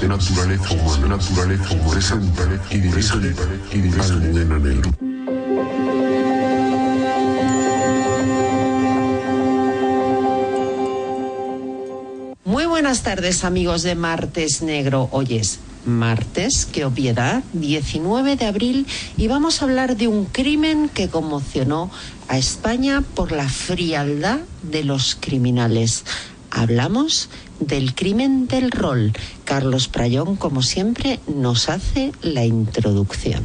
de naturaleza humana, naturaleza humana, presenta y dirige, y dirige Negro. Muy buenas tardes amigos de Martes Negro. Hoy es martes, qué obviedad, 19 de abril y vamos a hablar de un crimen que conmocionó a España por la frialdad de los criminales. Hablamos del crimen del rol. Carlos Prayón, como siempre, nos hace la introducción.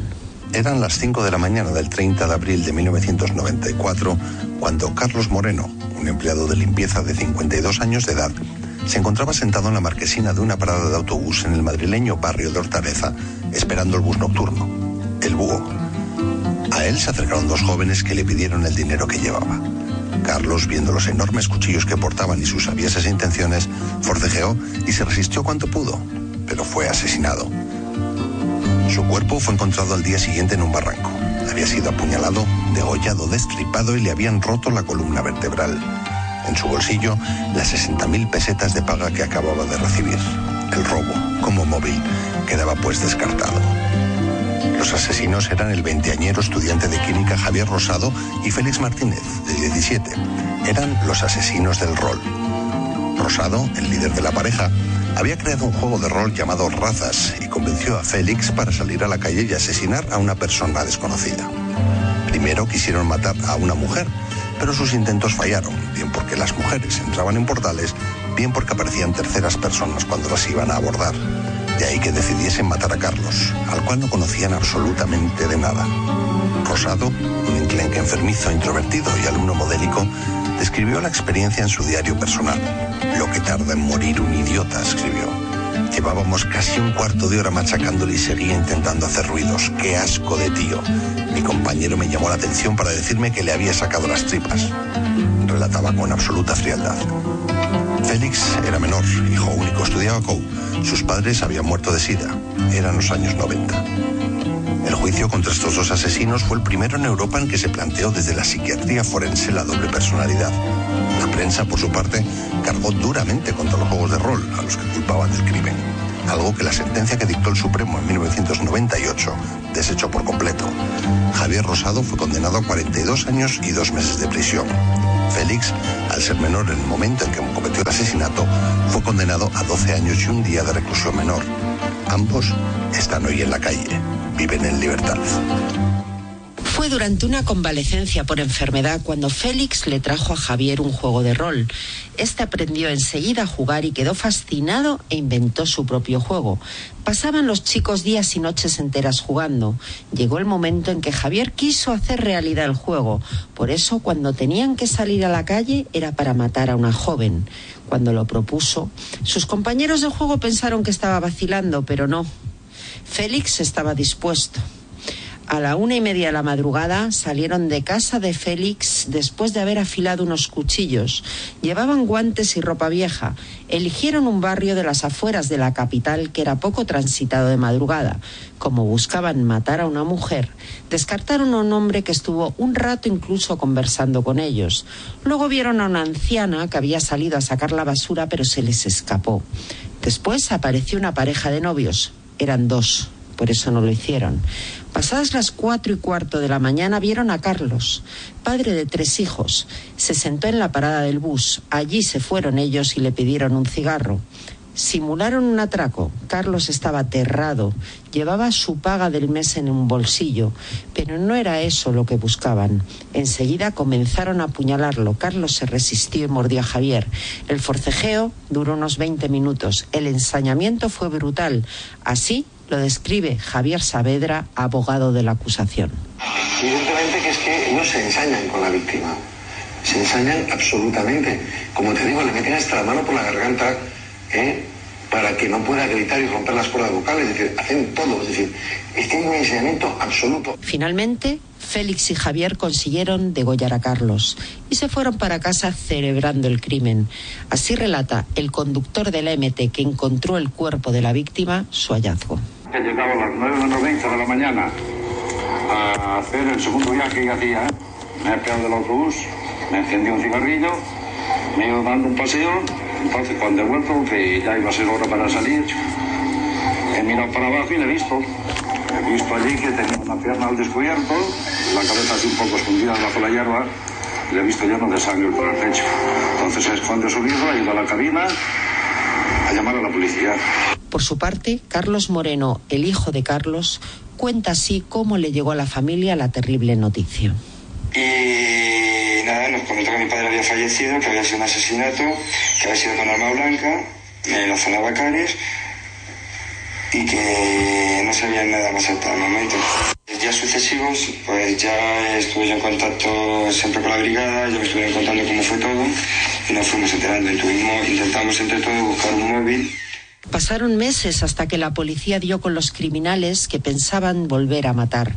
Eran las 5 de la mañana del 30 de abril de 1994 cuando Carlos Moreno, un empleado de limpieza de 52 años de edad, se encontraba sentado en la marquesina de una parada de autobús en el madrileño barrio de Hortaleza, esperando el bus nocturno, el búho. A él se acercaron dos jóvenes que le pidieron el dinero que llevaba. Carlos, viendo los enormes cuchillos que portaban y sus aviesas intenciones, forcejeó y se resistió cuanto pudo, pero fue asesinado. Su cuerpo fue encontrado al día siguiente en un barranco. Había sido apuñalado, degollado, destripado y le habían roto la columna vertebral. En su bolsillo, las 60.000 pesetas de paga que acababa de recibir. El robo, como móvil, quedaba pues descartado. Los asesinos eran el veinteañero estudiante de química Javier Rosado y Félix Martínez, de 17. Eran los asesinos del rol. Rosado, el líder de la pareja, había creado un juego de rol llamado Razas y convenció a Félix para salir a la calle y asesinar a una persona desconocida. Primero quisieron matar a una mujer, pero sus intentos fallaron, bien porque las mujeres entraban en portales, bien porque aparecían terceras personas cuando las iban a abordar. De ahí que decidiesen matar a Carlos, al cual no conocían absolutamente de nada. Rosado, un enclenque enfermizo, introvertido y alumno modélico, describió la experiencia en su diario personal. Lo que tarda en morir un idiota, escribió. Llevábamos casi un cuarto de hora machacándole y seguía intentando hacer ruidos. ¡Qué asco de tío! Mi compañero me llamó la atención para decirme que le había sacado las tripas. Relataba con absoluta frialdad. Félix era menor, hijo único, estudiaba COU. Sus padres habían muerto de sida. Eran los años 90. El juicio contra estos dos asesinos fue el primero en Europa en que se planteó desde la psiquiatría forense la doble personalidad. La prensa, por su parte, cargó duramente contra los juegos de rol a los que culpaban del crimen, algo que la sentencia que dictó el Supremo en 1998 desechó por completo. Javier Rosado fue condenado a 42 años y dos meses de prisión. Félix, al ser menor en el momento en que cometió el asesinato, fue condenado a 12 años y un día de reclusión menor. Ambos están hoy en la calle, viven en libertad. Durante una convalecencia por enfermedad cuando Félix le trajo a Javier un juego de rol. Este aprendió enseguida a jugar y quedó fascinado e inventó su propio juego. Pasaban los chicos días y noches enteras jugando. Llegó el momento en que Javier quiso hacer realidad el juego. Por eso, cuando tenían que salir a la calle, era para matar a una joven. Cuando lo propuso, sus compañeros de juego pensaron que estaba vacilando, pero no. Félix estaba dispuesto. A la una y media de la madrugada salieron de casa de Félix después de haber afilado unos cuchillos. Llevaban guantes y ropa vieja. Eligieron un barrio de las afueras de la capital que era poco transitado de madrugada. Como buscaban matar a una mujer, descartaron a un hombre que estuvo un rato incluso conversando con ellos. Luego vieron a una anciana que había salido a sacar la basura pero se les escapó. Después apareció una pareja de novios. Eran dos, por eso no lo hicieron. Pasadas las cuatro y cuarto de la mañana vieron a Carlos, padre de tres hijos. Se sentó en la parada del bus. Allí se fueron ellos y le pidieron un cigarro. Simularon un atraco. Carlos estaba aterrado. Llevaba su paga del mes en un bolsillo. Pero no era eso lo que buscaban. Enseguida comenzaron a apuñalarlo. Carlos se resistió y mordió a Javier. El forcejeo duró unos 20 minutos. El ensañamiento fue brutal. Así lo describe Javier Saavedra, abogado de la acusación. Evidentemente que es que no se ensañan con la víctima. Se ensañan absolutamente. Como te digo, le meten hasta la mano por la garganta ¿eh? para que no pueda gritar y romper las cuerdas vocales. Es decir, hacen todo. Es decir, este un ensañamiento absoluto. Finalmente, Félix y Javier consiguieron degollar a Carlos y se fueron para casa celebrando el crimen. Así relata el conductor de la MT que encontró el cuerpo de la víctima su hallazgo. He llegado a las 9.90 de la mañana a hacer el segundo viaje que hacía. Me he pegado del autobús, me encendí un cigarrillo, me he ido dando un paseo. Entonces, cuando he vuelto, que ya iba a ser hora para salir, mirado para abajo y le he visto. He visto allí que tenía una pierna al descubierto, la cabeza así un poco escondida bajo la hierba, y le he visto lleno de sangre por el pecho. Entonces es cuando he subido, he ido a la cabina a llamar a la policía. Por su parte, Carlos Moreno, el hijo de Carlos, cuenta así cómo le llegó a la familia la terrible noticia. Y nada, nos comentó que mi padre había fallecido, que había sido un asesinato, que había sido con arma blanca en la zona Bacares y que no sabía nada más hasta el momento. Días sucesivos, pues ya estuve yo en contacto siempre con la brigada, ya me estuvieron contando cómo fue todo y nos fuimos enterando y tuvimos, intentamos entre todos buscar un móvil Pasaron meses hasta que la policía dio con los criminales que pensaban volver a matar.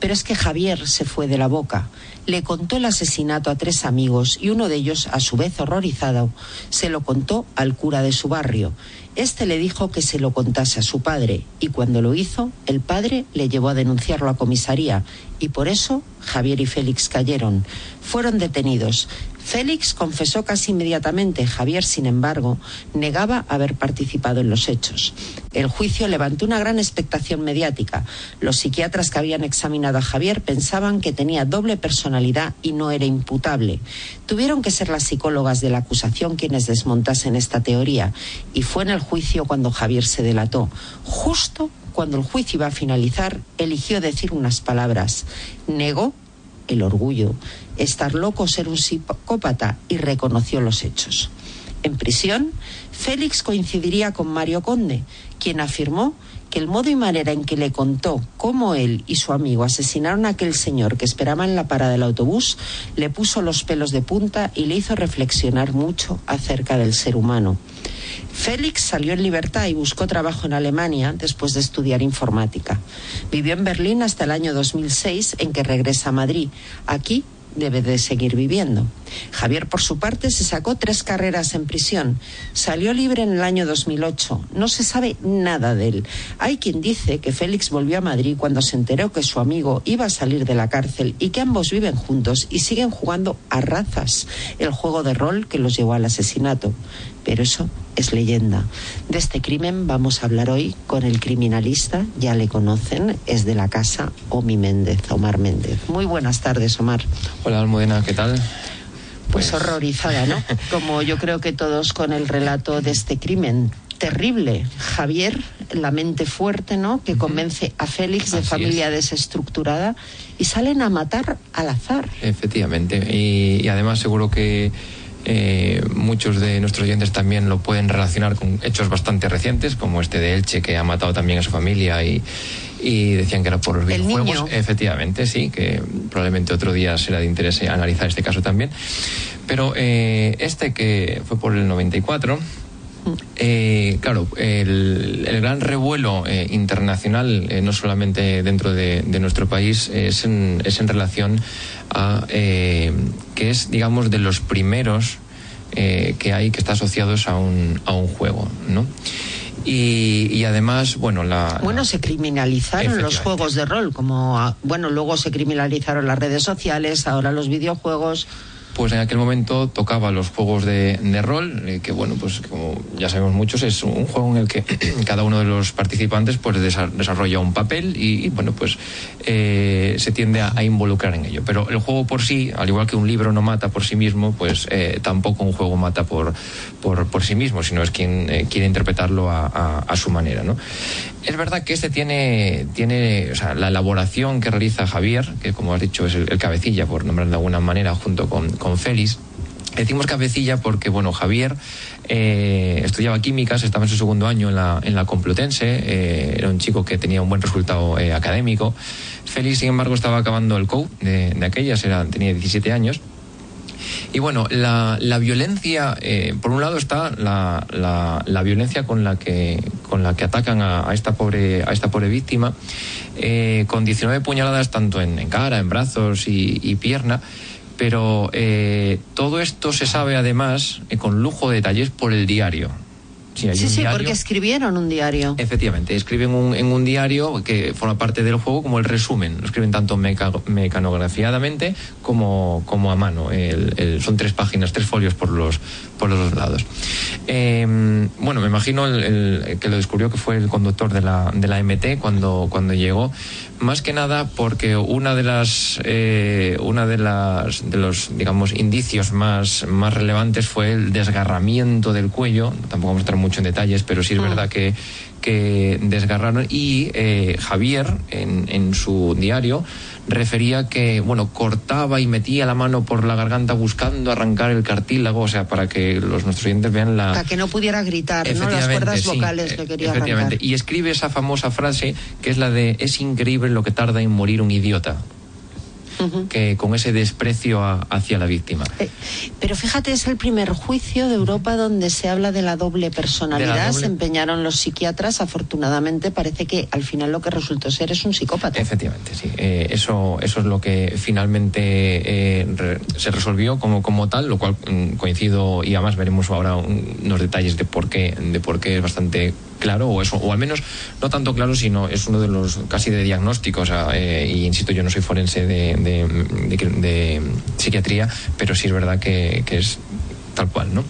Pero es que Javier se fue de la boca. Le contó el asesinato a tres amigos y uno de ellos, a su vez horrorizado, se lo contó al cura de su barrio. Este le dijo que se lo contase a su padre y cuando lo hizo, el padre le llevó a denunciarlo a comisaría y por eso Javier y Félix cayeron. Fueron detenidos. Félix confesó casi inmediatamente. Javier, sin embargo, negaba haber participado en los hechos. El juicio levantó una gran expectación mediática. Los psiquiatras que habían examinado a Javier pensaban que tenía doble personalidad y no era imputable. Tuvieron que ser las psicólogas de la acusación quienes desmontasen esta teoría. Y fue en el juicio cuando Javier se delató. Justo cuando el juicio iba a finalizar, eligió decir unas palabras. Negó el orgullo, estar loco, ser un psicópata y reconoció los hechos. En prisión, Félix coincidiría con Mario Conde, quien afirmó que el modo y manera en que le contó cómo él y su amigo asesinaron a aquel señor que esperaba en la parada del autobús le puso los pelos de punta y le hizo reflexionar mucho acerca del ser humano. Félix salió en libertad y buscó trabajo en Alemania después de estudiar informática. Vivió en Berlín hasta el año 2006 en que regresa a Madrid. Aquí debe de seguir viviendo. Javier, por su parte, se sacó tres carreras en prisión. Salió libre en el año 2008. No se sabe nada de él. Hay quien dice que Félix volvió a Madrid cuando se enteró que su amigo iba a salir de la cárcel y que ambos viven juntos y siguen jugando a razas, el juego de rol que los llevó al asesinato. Pero eso es leyenda. De este crimen vamos a hablar hoy con el criminalista, ya le conocen, es de la casa Omi Méndez, Omar Méndez. Muy buenas tardes, Omar. Hola, Almudena, ¿qué tal? Pues, horrorizada, ¿no? Como yo creo que todos con el relato de este crimen terrible. Javier, la mente fuerte, ¿no? Que convence a Félix de familia desestructurada y salen a matar al azar. Efectivamente. y además seguro que eh, muchos de nuestros oyentes también lo pueden relacionar con hechos bastante recientes, como este de Elche, que ha matado también a su familia y, decían que era por los videojuegos. Efectivamente, sí, que probablemente otro día será de interés analizar este caso también. Pero eh, este que fue por el 94. Eh, claro, el, gran revuelo internacional, no solamente dentro de, nuestro país, es en, es en relación a que es, digamos, de los primeros eh, que hay que está asociados a un, a un juego, ¿no? Y, además, bueno, la... Bueno, se criminalizaron los juegos de rol, como, ah, bueno, luego se criminalizaron las redes sociales, ahora los videojuegos pues en aquel momento tocaba los juegos de, rol, eh, que bueno, pues como ya sabemos muchos, es un juego en el que cada uno de los participantes pues desarrolla un papel y, bueno, pues eh, se tiende a, involucrar en ello. Pero el juego por sí, al igual que un libro no mata por sí mismo, pues eh, tampoco un juego mata por, por, sí mismo, sino es quien quiere interpretarlo a, a su manera, ¿no? Es verdad que este tiene, tiene la elaboración que realiza Javier, que como has dicho es el, cabecilla, por nombrar de alguna manera, junto con, con Félix. Decimos cabecilla porque, bueno, Javier eh, estudiaba químicas, estaba en su segundo año en la, en la Complutense, eh, era un chico que tenía un buen resultado eh, académico. Félix, sin embargo, estaba acabando el COU de, de aquellas, era, tenía 17 años y bueno, la, la violencia, eh, por un lado está la, la, violencia con la que, con la que atacan a, esta, pobre, a esta pobre víctima, eh, con 19 puñaladas tanto en, cara, en brazos y, pierna. Pero eh, todo esto se sabe además con lujo de detalles por el diario. Sí, hay Sí, un sí, diario. porque escribieron un diario. Efectivamente, escriben un- en un diario que forma parte del juego como el resumen. Lo escriben tanto meca- mecanografiadamente como, como a mano. El- el- son tres páginas, tres folios por los, por los dos lados. Eh, bueno, me imagino el, el que lo descubrió que fue el conductor de la, de la MT cuando, cuando llegó. Más que nada porque una de las eh, una de las de los digamos indicios más, más relevantes fue el desgarramiento del cuello. Tampoco vamos a entrar mucho en detalles, pero sí es verdad que, que desgarraron y eh, Javier en, en su diario refería que bueno cortaba y metía la mano por la garganta buscando arrancar el cartílago, o sea, para que los nuestros oyentes vean la Para que no pudiera gritar, ¿no? Las cuerdas sí, vocales le quería efectivamente. arrancar. Y escribe esa famosa frase que es la de es increíble lo que tarda en morir un idiota. Que con ese desprecio a- hacia la víctima. Eh, Pero fíjate, es el primer juicio de Europa donde se habla de la doble personalidad. De la doble- Se empeñaron los psiquiatras. Afortunadamente, parece que al final lo que resultó ser es un psicópata. Efectivamente, sí. Eh, eso, eso es lo que finalmente eh, re- se resolvió como, como tal, lo cual mm, coincido y además veremos ahora un- unos detalles de por qué, de por qué es bastante claro o eso o al menos no tanto claro sino es uno de los casi de diagnósticos o sea, eh, y insisto yo no soy forense de, de- de- de psiquiatría pero sí es verdad que, que es tal cual, ¿no?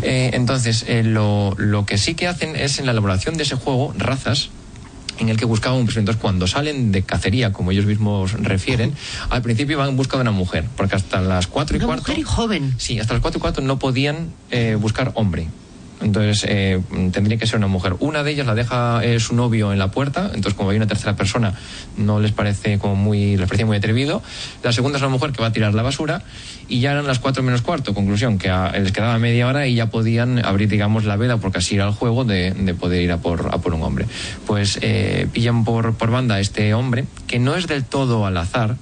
Eh, entonces, eh, lo, lo que sí que hacen es en la elaboración de ese juego, razas, en el que buscaban. Entonces, cuando salen de cacería, como ellos mismos refieren, al principio van en busca de una mujer, porque hasta las cuatro y Una cuarto... mujer y joven. Sí, hasta las cuatro y cuarto no podían eh, buscar hombre. Entonces eh, tendría que ser una mujer. Una de ellas la deja eh, su novio en la puerta, entonces como hay una tercera persona no les parece como muy, les parecía muy atrevido. La segunda es una mujer que va a tirar la basura y ya eran las cuatro menos cuarto. Conclusión, que les quedaba media hora y ya podían abrir, digamos, la veda, porque así era el juego de, de poder ir a por, a por un hombre. Pues eh, pillan por, por banda a este hombre, que no es del todo al azar,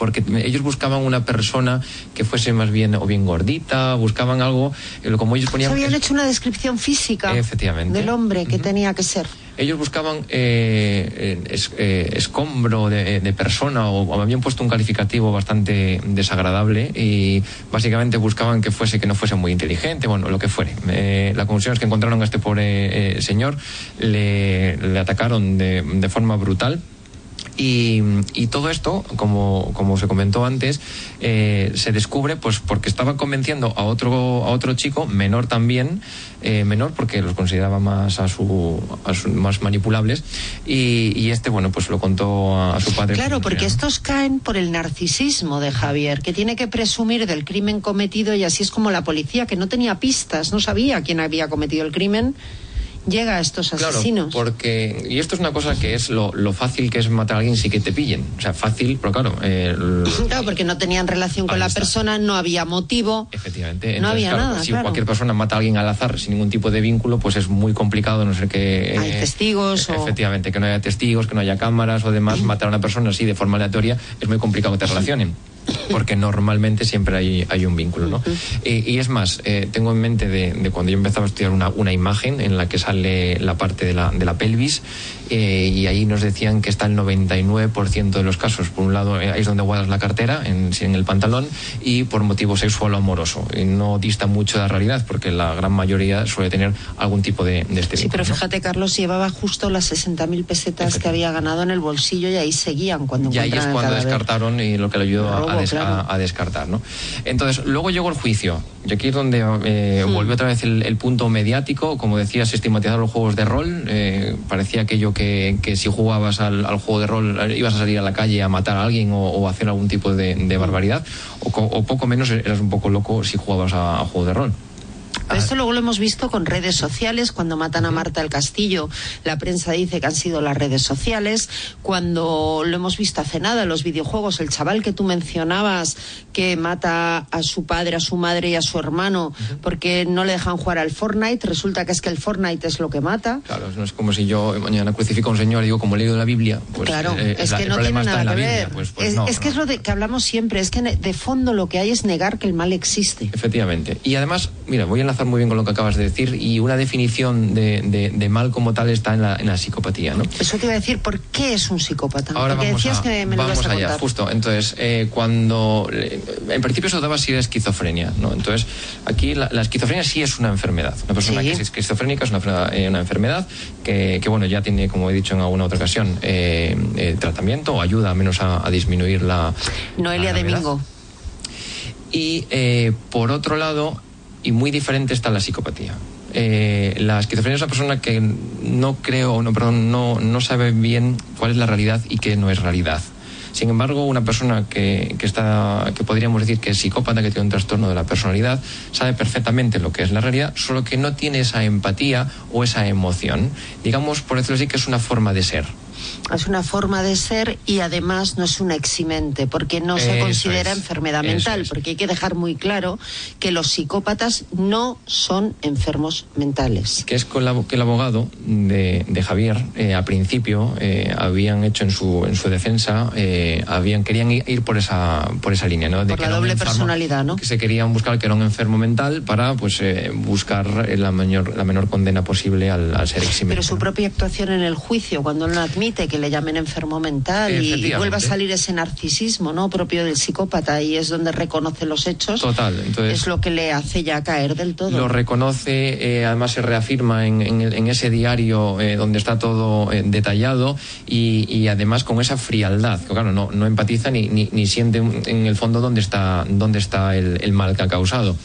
porque ellos buscaban una persona que fuese más bien o bien gordita, buscaban algo, eh, como ellos Se ponían... habían hecho una descripción física Efectivamente. del hombre que tenía que ser. Ellos buscaban eh, eh, es- eh, escombro de, de persona o, o habían puesto un calificativo bastante desagradable y básicamente buscaban que fuese que no fuese muy inteligente, bueno, lo que fuere. Eh, la conclusión es que encontraron a este pobre eh, señor, le, le atacaron de, de forma brutal. Y, y todo esto, como, como se comentó antes, eh, se descubre pues porque estaba convenciendo a otro, a otro chico, menor también, eh, menor porque los consideraba más a su, a su- más manipulables, y, y este bueno pues lo contó a, a su padre. Claro, porque estos caen por el narcisismo de Javier, que tiene que presumir del crimen cometido y así es como la policía, que no tenía pistas, no sabía quién había cometido el crimen, llega a estos Claro, asesinos. porque, y esto es una cosa que es lo, lo fácil que es matar a alguien sin que te pillen. O sea, fácil, pero claro, eh, Claro, porque no tenían relación con la persona, no había motivo. Efectivamente. No Entonces, había claro, nada, Si claro. cualquier persona mata a alguien al azar sin ningún tipo de vínculo, pues es muy complicado, a no ser que. Hay testigos o- Efectivamente, que no haya testigos, que no haya cámaras o demás. matar a una persona así de forma aleatoria es muy complicado que te relacionen. Porque normalmente siempre hay, hay un vínculo, ¿no? y, y es más, eh, tengo en mente de, de cuando yo empezaba a estudiar una, una imagen en la que sale la parte de la, de la pelvis eh, y ahí nos decían que está el 99% de los casos. Por un lado, eh, ahí es donde guardas la cartera, en, en el pantalón, y por motivo sexual o amoroso. Y no dista mucho de la realidad, porque la gran mayoría suele tener algún tipo de, de este Sí, vínculo, pero ¿no? fíjate, Carlos llevaba justo las 60.000 pesetas que había ganado en el bolsillo y ahí seguían cuando Y ahí es cuando descartaron y lo que le ayudó a- a, des- claro. a- a descartar, ¿no? Entonces, luego llegó el juicio. Y aquí es donde eh, Hmm. volvió otra vez el, el punto mediático. Como decías, estigmatizaron los juegos de rol. Eh, parecía aquello que, que si jugabas al, al juego de rol eh, ibas a salir a la calle a matar a alguien o, o hacer algún tipo de, de barbaridad. O, o poco menos eras un poco loco si jugabas a, a juego de rol. Pero esto luego lo hemos visto con redes sociales, cuando matan a Marta el Castillo, la prensa dice que han sido las redes sociales, cuando lo hemos visto hace nada en los videojuegos, el chaval que tú mencionabas que mata a su padre, a su madre y a su hermano porque no le dejan jugar al Fortnite, resulta que es que el Fortnite es lo que mata. Claro, no es como si yo mañana crucifico a un señor y digo, como he leído la Biblia, pues claro, eh, es que el no tiene está nada la que Biblia. ver. Pues, pues es no, es que no. es lo de, que hablamos siempre, es que de fondo lo que hay es negar que el mal existe. Efectivamente. Y además, mira, voy a enlazar muy bien con lo que acabas de decir y una definición de, de- de mal como tal está en la, en la psicopatía, ¿no? Eso te iba a decir, ¿por qué es un psicópata? Ahora Porque vamos, decías a- que me lo vamos a allá, contar. justo. Entonces, eh, cuando. eh, En principio eso daba si era esquizofrenia, ¿no? Entonces, aquí la, la esquizofrenia sí es una enfermedad. Una persona Sí. que es esquizofrénica es una, enfermedad- eh, una enfermedad que, que, bueno, ya tiene, como he dicho en alguna otra ocasión, tratamiento o ayuda al menos a, a disminuir la. Noelia la. Domingo. Y eh, por otro lado, y muy diferente está la psicopatía. Eh, la esquizofrenia es una persona que no creo, no, perdón, no, no sabe bien cuál es la realidad y qué no es realidad. Sin embargo, una persona que, que está, que podríamos decir que es psicópata, que tiene un trastorno de la personalidad, sabe perfectamente lo que es la realidad, solo que no tiene esa empatía o esa emoción. Digamos, por decirlo así, que es una forma de ser. Es una forma de ser y además no es una eximente, porque no se Eso considera es, enfermedad mental, es. porque hay que dejar muy claro que los psicópatas no son enfermos mentales. que es con la- que el abogado de, de Javier eh, a principio eh, habían hecho en su en su defensa eh, habían querían ir por esa por esa línea no Por que la un doble enfermo- personalidad, ¿no? que se querían buscar que era un enfermo mental para pues eh, buscar eh, la mayor la menor condena posible al, al ser eximente Pero su ¿no? propia actuación en el juicio, cuando no admite que le llamen enfermo mental y, vuelva a salir ese narcisismo no propio del psicópata y es donde reconoce los hechos, Total, entonces- es lo que le hace ya caer del todo. Lo reconoce, eh, además se reafirma en, en el- en ese diario eh, donde está todo eh, detallado y, y además con esa frialdad, que claro, no, no empatiza ni, ni, ni siente en el fondo dónde está, dónde está el, el mal que ha causado.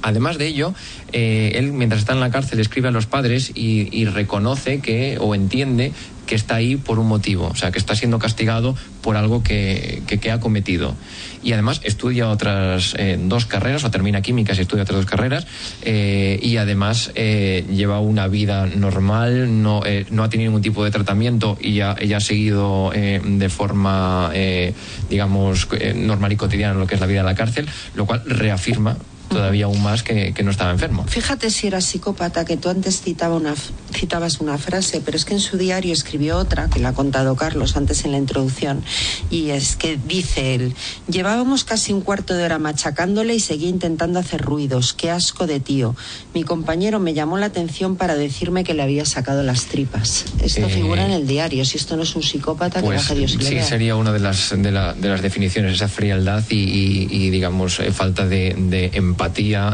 Además de ello, eh, él mientras está en la cárcel escribe a los padres y, y reconoce que o entiende que está ahí por un motivo, o sea, que está siendo castigado por algo que, que- que ha cometido. Y además estudia otras eh, dos carreras, o termina químicas y estudia otras dos carreras, eh, y además eh, lleva una vida normal, no, eh, no ha tenido ningún tipo de tratamiento y ha, ella ha seguido eh, de forma, eh, digamos, normal y cotidiana lo que es la vida de la cárcel, lo cual reafirma todavía aún más que, que no estaba enfermo. Fíjate si era psicópata, que tú antes citaba una, citabas una frase, pero es que en su diario escribió otra, que la ha contado Carlos antes en la introducción, y es que dice él, llevábamos casi un cuarto de hora machacándole y seguía intentando hacer ruidos, qué asco de tío. Mi compañero me llamó la atención para decirme que le había sacado las tripas. Esto Eh, figura en el diario, si esto no es un psicópata, que Pues baja Dios y sí, sería una de las, de, la- de las definiciones, esa frialdad y, y- y, digamos, eh, falta de, de empatía,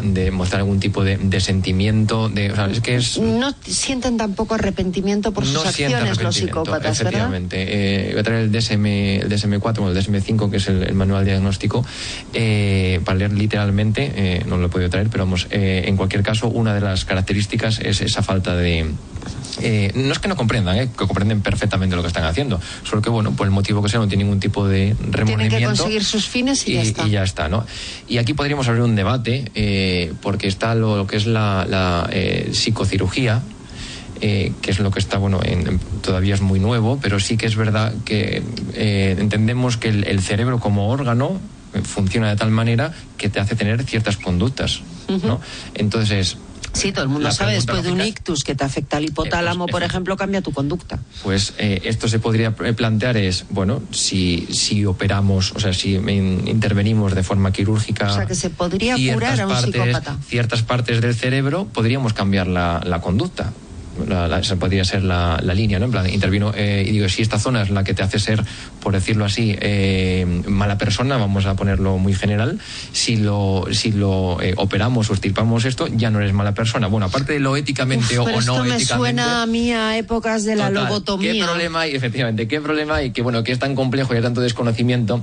de mostrar algún tipo de, de sentimiento. De, o sea, es que es. No sienten tampoco arrepentimiento por sus no acciones los psicópatas, ¿verdad? efectivamente. Eh, voy a traer el DSM, el DSM-4 o el DSM-5, que es el, el manual diagnóstico, eh, para leer literalmente, eh, no lo he podido traer, pero vamos, eh, en cualquier caso, una de las características es esa falta de... eh, no es que no comprendan, eh, que comprenden perfectamente lo que están haciendo, solo que, bueno, por el motivo que sea, no tienen ningún tipo de remordimiento. Tienen que conseguir sus fines y, ya está. y ya está, ¿no? Y aquí podríamos abrir un debate, eh, porque está lo, lo que es la, la, eh, psicocirugía, eh, que es lo que está, bueno, en- en- todavía es muy nuevo, pero sí que es verdad que eh, entendemos que el, el cerebro como órgano funciona de tal manera que te hace tener ciertas conductas, ¿no? Entonces, Sí, todo el mundo La sabe, después de un ictus que te afecta al hipotálamo, Eh, pues, por ejemplo, cambia tu conducta. pues eh, esto se podría eh, plantear es, bueno, si, si operamos, o sea, si in- intervenimos de forma quirúrgica. O sea, que se podría ciertas curar a un partes- psicópata. Ciertas partes del cerebro podríamos cambiar la, la conducta. La- la- esa podría ser la, la línea, ¿no? En plan, intervino eh, y digo, si esta zona es la que te hace ser, por decirlo así, eh, mala persona, vamos a ponerlo muy general, si lo, si lo eh, operamos o estirpamos esto, ya no eres mala persona. Bueno, aparte de lo éticamente Uf, o, pero o no esto me éticamente. suena a mí a épocas de la Total, lobotomía. ¿Qué problema hay? Efectivamente, ¿qué problema hay? Que bueno, que es tan complejo y hay tanto desconocimiento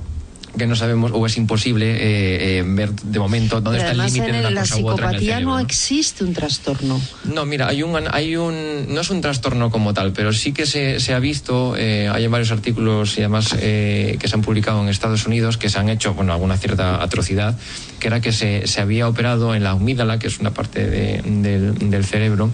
que no sabemos o es imposible eh, eh, ver de momento dónde Pero está el límite de una la cosa u otra en el psicopatía no existe un trastorno. No, mira, hay un, hay un, no es un trastorno como tal, pero sí que se, se ha visto, eh, hay varios artículos y además eh, que se han publicado en Estados Unidos que se han hecho, bueno, alguna cierta atrocidad, que era que se, se había operado en la amígdala, que es una parte de- del, del cerebro,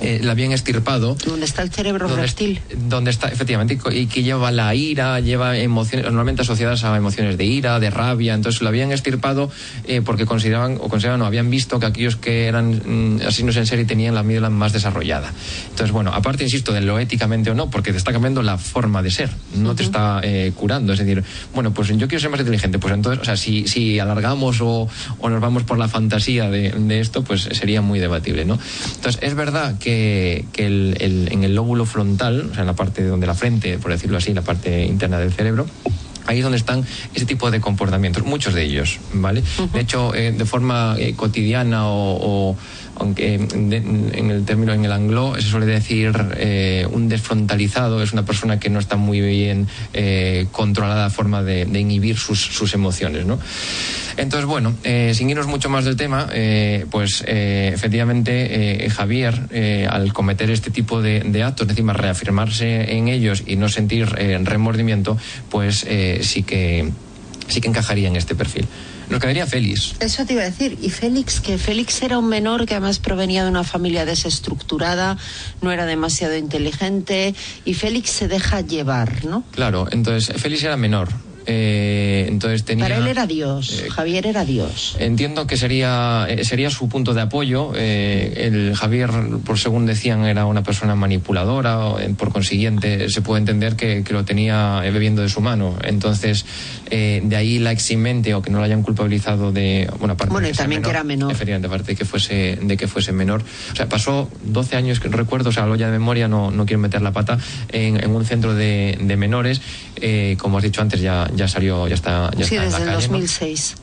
eh, la habían estirpado. ¿Dónde está el cerebro donde, reptil? Donde está, efectivamente, y que lleva la ira, lleva emociones, normalmente asociadas a emociones de ira, de rabia. Entonces lo habían estirpado eh, porque consideraban, o consideraban, o habían visto que aquellos que eran mm, asesinos en serie tenían la amígdala más desarrollada. Entonces, bueno, aparte, insisto, de lo éticamente o no, porque te está cambiando la forma de ser, no te está eh, curando. Es decir, bueno, pues yo quiero ser más inteligente, pues entonces, o sea, si, si alargamos o, o nos vamos por la fantasía de, de esto, pues sería muy debatible, ¿no? Entonces, es verdad que que, el, en el lóbulo frontal, o sea, en la parte donde la frente, por decirlo así, la parte interna del cerebro, ahí es donde están ese tipo de comportamientos, muchos de ellos, ¿vale? De hecho, eh, de forma eh, cotidiana o, aunque en el término en el anglo se suele decir eh, un desfrontalizado es una persona que no está muy bien controlada la forma de, inhibir sus, emociones, ¿no? Entonces, bueno, eh, sin irnos mucho más del tema, eh, pues eh, efectivamente Javier, al cometer este tipo de, actos, encima reafirmarse en ellos y no sentir remordimiento, pues sí que sí que encajaría en este perfil. Nos quedaría Félix. Eso te iba a decir. Y Félix, que Félix era un menor que además provenía de una familia desestructurada, no era demasiado inteligente, y Félix se deja llevar, ¿no? Claro, entonces Félix era menor. Eh, entonces tenía, Para él era Dios, eh, Javier era Dios. Entiendo que sería, eh, sería su punto de apoyo. el Javier, por según decían, era una persona manipuladora, por consiguiente se puede entender que, lo tenía bebiendo de su mano. Entonces, de ahí la eximente o que no lo hayan culpabilizado de. Bueno, aparte bueno y también que era menor. Efectivamente, aparte de que fuese, de que fuese menor. O sea, pasó 12 años, que recuerdo, o sea, lo ya de memoria, no, no quiero meter la pata, en, un centro de, de menores. como has dicho antes, ya ya salió, ya está, ya sí, está desde en la el 2006.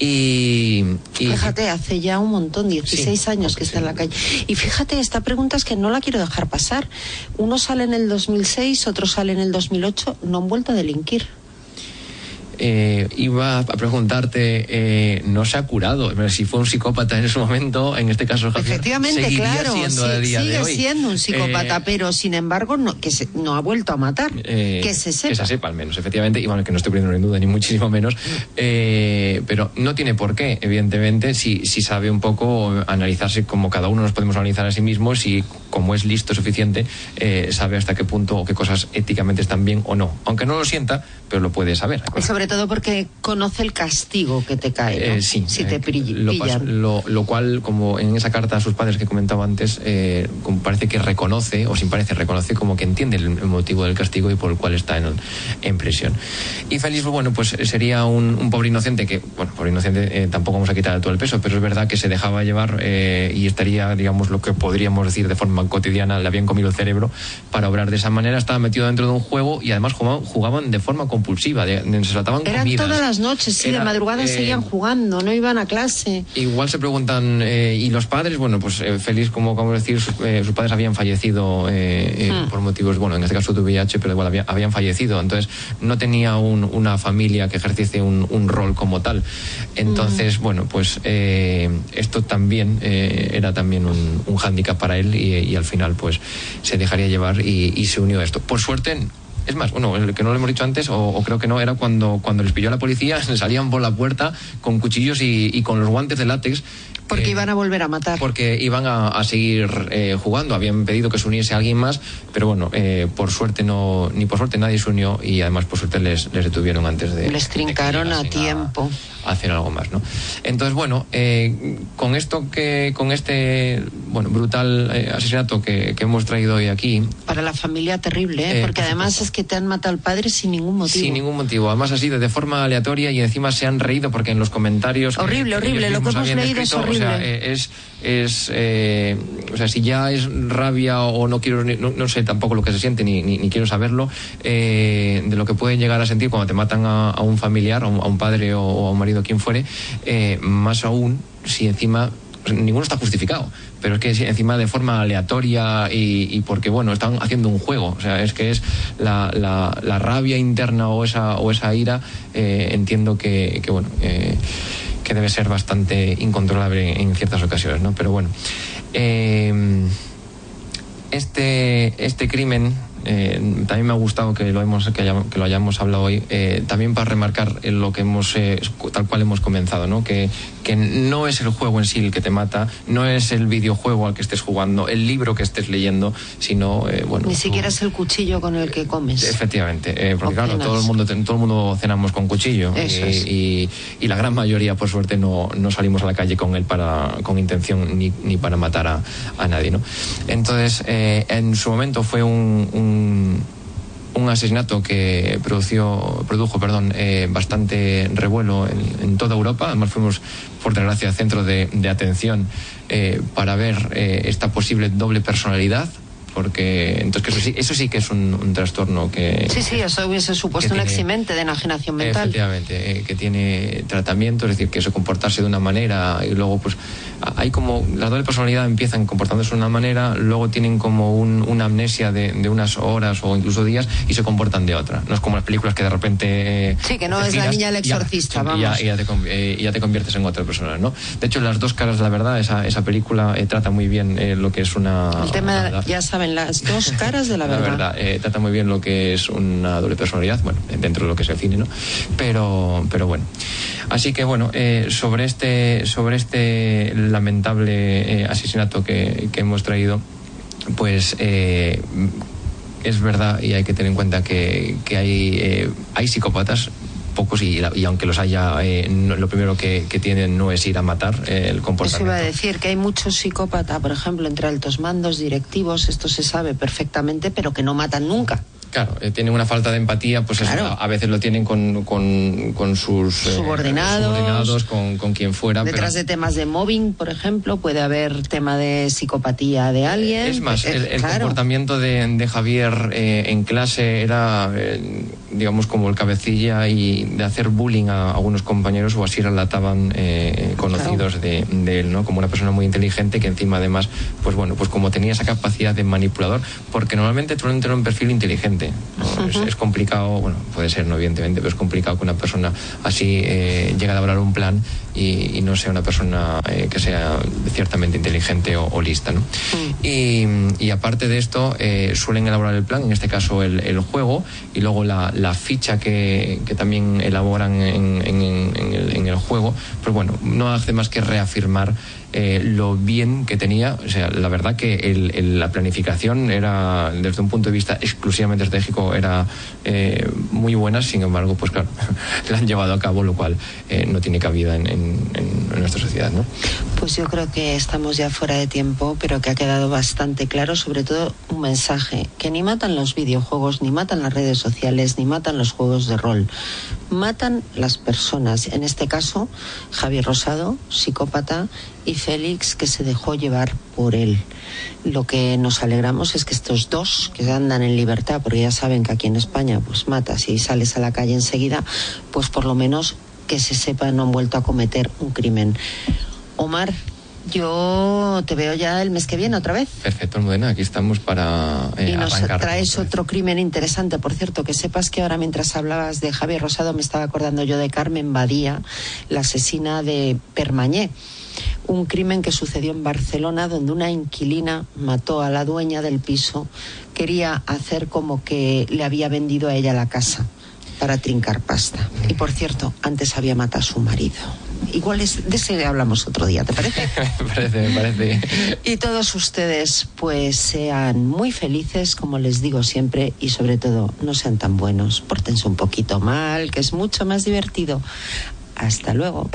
Y, fíjate, hace ya un montón, 16 años que está en la calle. Y fíjate, esta pregunta es que no la quiero dejar pasar. Uno sale en el 2006, otro sale en el 2008, no han vuelto a delinquir. Eh, iba a preguntarte, eh, ¿no se ha curado? Si fue un psicópata en ese momento, en este caso Efectivamente, claro, sigue siendo un psicópata, eh, pero sin embargo no, que no ha vuelto a matar, que se sepa. Que se sepa al menos, efectivamente, y bueno, que no estoy poniendo en duda ni muchísimo menos, pero no tiene por qué, evidentemente, si, si sabe un poco analizarse como cada uno nos podemos analizar a sí mismos y como es listo suficiente, sabe hasta qué punto o qué cosas éticamente están bien o no. Aunque no lo sienta, pero lo puede saber. sobre todo porque conoce el castigo que te cae, eh, sí, si te eh, pillan. Lo, lo, cual, como en esa carta a sus padres que comentaba antes, eh, parece que reconoce, o sin parece, reconoce como que entiende el, motivo del castigo y por el cual está en, en prisión. Y Félix, bueno, pues sería un, pobre inocente que, bueno, pobre inocente tampoco vamos a quitar todo el peso, pero es verdad que se dejaba llevar y estaría, digamos, lo que podríamos decir de forma cotidiana, le habían comido el cerebro para obrar de esa manera, estaba metido dentro de un juego y además jugaban, jugaban de forma compulsiva, de, se trataban Eran todas las noches, sí, de madrugada eh, seguían jugando, no iban a clase. Igual se preguntan, eh, ¿y los padres? Bueno, pues eh, feliz, como como decir, sus, padres habían fallecido hmm. por motivos, bueno, en este caso de VIH, pero igual habían fallecido, entonces no tenía una familia que ejerciese un, rol como tal. Entonces, hmm. bueno, pues esto también era también un, un hándicap para él y, al final pues se dejaría llevar y, y se unió a esto. Por suerte es más, bueno, el que no lo hemos dicho antes, o, creo que no, era cuando, cuando les pilló la policía, salían por la puerta con cuchillos y, con los guantes de látex porque iban a volver a matar. Porque iban a, seguir eh, jugando. Habían pedido que se uniese alguien más, pero bueno, eh, por suerte no, ni por suerte nadie se unió y además por suerte les, les detuvieron antes de. Les trincaron a tiempo hacer algo más, ¿no? Entonces, bueno, eh, con esto que, con este, bueno, brutal eh, asesinato que, hemos traído hoy aquí. Para la familia terrible, ¿eh? porque además es que te han matado al padre sin ningún motivo. Sin ningún motivo. Además ha sido de forma aleatoria y encima se han reído porque en los comentarios. Horrible, horrible. Lo que hemos leído es horrible. O sea, es, es o sea, si ya es rabia o no quiero, no, sé tampoco lo que se siente ni, ni, quiero saberlo, de lo que pueden llegar a sentir cuando te matan a, un familiar, a un, padre o, o a un marido quien fuere, eh, más aún si encima pues, ninguno está justificado, pero es que encima de forma aleatoria y, porque, bueno, están haciendo un juego. O sea, es que es la, la, rabia interna o esa, o esa ira, eh, entiendo que, que bueno, eh, que debe ser bastante incontrolable en ciertas ocasiones, ¿no? Pero bueno, este, este crimen eh, también me ha gustado que lo, hemos, que, que lo hayamos hablado hoy, eh, también para remarcar lo que hemos, eh, tal cual hemos comenzado, ¿no? Que, que no es el juego en sí el que te mata, no es el videojuego al que estés jugando, el libro que estés leyendo, sino, bueno... Ni siquiera es el cuchillo con el que comes. Efectivamente, porque claro, todo el, mundo, todo el mundo cenamos con cuchillo y, y, la gran mayoría, por suerte, no, no salimos a la calle con él para, con intención ni, ni para matar a, a nadie, ¿no? Entonces, en su momento fue un, un, asesinato que produció, produjo perdón, eh, bastante revuelo en, toda Europa. Además fuimos, por desgracia, centro de, atención eh, para ver eh, esta posible doble personalidad porque entonces eso sí, eso sí que es un, trastorno que... Sí, sí, eso hubiese supuesto un eximente de enajenación mental. Efectivamente, que tiene tratamiento, es decir, que eso comportarse de una manera y luego pues hay como la doble personalidad empiezan comportándose de una manera, luego tienen como una amnesia de, unas horas o incluso días y se comportan de otra. No es como las películas que de repente. Sí, que no es la niña del exorcista, vamos. Y ya, te, eh, ya, te, conviertes en otra persona, ¿no? De hecho, las dos caras, la verdad, esa, esa película eh, trata muy bien eh, lo que es una. El tema, ya saben, las dos caras de la verdad. La verdad, trata muy bien lo que es una doble personalidad, bueno, dentro de lo que es el cine, ¿no? Pero, pero bueno. Así que bueno, sobre este, sobre este lamentable eh, asesinato que, hemos traído, pues eh, es verdad y hay que tener en cuenta que, hay, eh, hay psicópatas pocos y, aunque los haya, lo primero que, tienen no es ir a matar el comportamiento. Eso iba a decir que hay muchos psicópatas, por ejemplo, entre altos mandos, directivos, esto se sabe perfectamente, pero que no matan nunca. Claro, eh, tienen una falta de empatía, pues a, veces lo tienen con, con, sus eh, subordinados, con, con, quien fuera. Detrás de temas de mobbing, por ejemplo, puede haber tema de psicopatía de alguien. Es más, el, comportamiento de, Javier eh, en clase era, digamos, como el cabecilla y de hacer bullying a algunos compañeros o así relataban conocidos de, de, él, ¿no? Como una persona muy inteligente que encima además, pues bueno, pues como tenía esa capacidad de manipulador, porque normalmente tú no un perfil inteligente es, complicado, bueno, puede ser, no evidentemente, pero es complicado que una persona así eh, llegue a elaborar un plan y, no sea una persona eh, que sea ciertamente inteligente o, lista. ¿no? y, aparte de esto, eh, suelen elaborar el plan, en este caso el, juego, y luego la, ficha que, también elaboran en, en, el, juego, pues bueno, no hace más que reafirmar eh, lo bien que tenía. O sea, la verdad que la planificación era, desde un punto de vista exclusivamente estratégico, era eh, muy buena. Sin embargo, pues claro, la han llevado a cabo, lo cual eh, no tiene cabida en, nuestra sociedad, ¿no? Pues yo creo que estamos ya fuera de tiempo, pero que ha quedado bastante claro, sobre todo un mensaje, que ni matan los videojuegos, ni matan las redes sociales, ni matan los juegos de rol. Matan las personas. En este caso, Javier Rosado, psicópata, y Félix que se dejó llevar por él. Lo que nos alegramos es que estos dos que andan en libertad, porque ya saben que aquí en España pues matas y sales a la calle enseguida, pues por lo menos que se sepa no han vuelto a cometer un crimen. Omar, yo te veo ya el mes que viene otra vez. Perfecto, Almudena, aquí estamos para. Eh, y nos traes otro crimen interesante. Por cierto, que sepas que ahora mientras hablabas de Javier Rosado me estaba acordando yo de Carmen Badía, la asesina de Permañé un crimen que sucedió en Barcelona donde una inquilina mató a la dueña del piso, quería hacer como que le había vendido a ella la casa para trincar pasta. Y por cierto, antes había matado a su marido. Igual es, de ese hablamos otro día, ¿te parece? me parece, me parece. Y todos ustedes, pues sean muy felices, como les digo siempre, y sobre todo, no sean tan buenos. Pórtense un poquito mal, que es mucho más divertido. Hasta luego.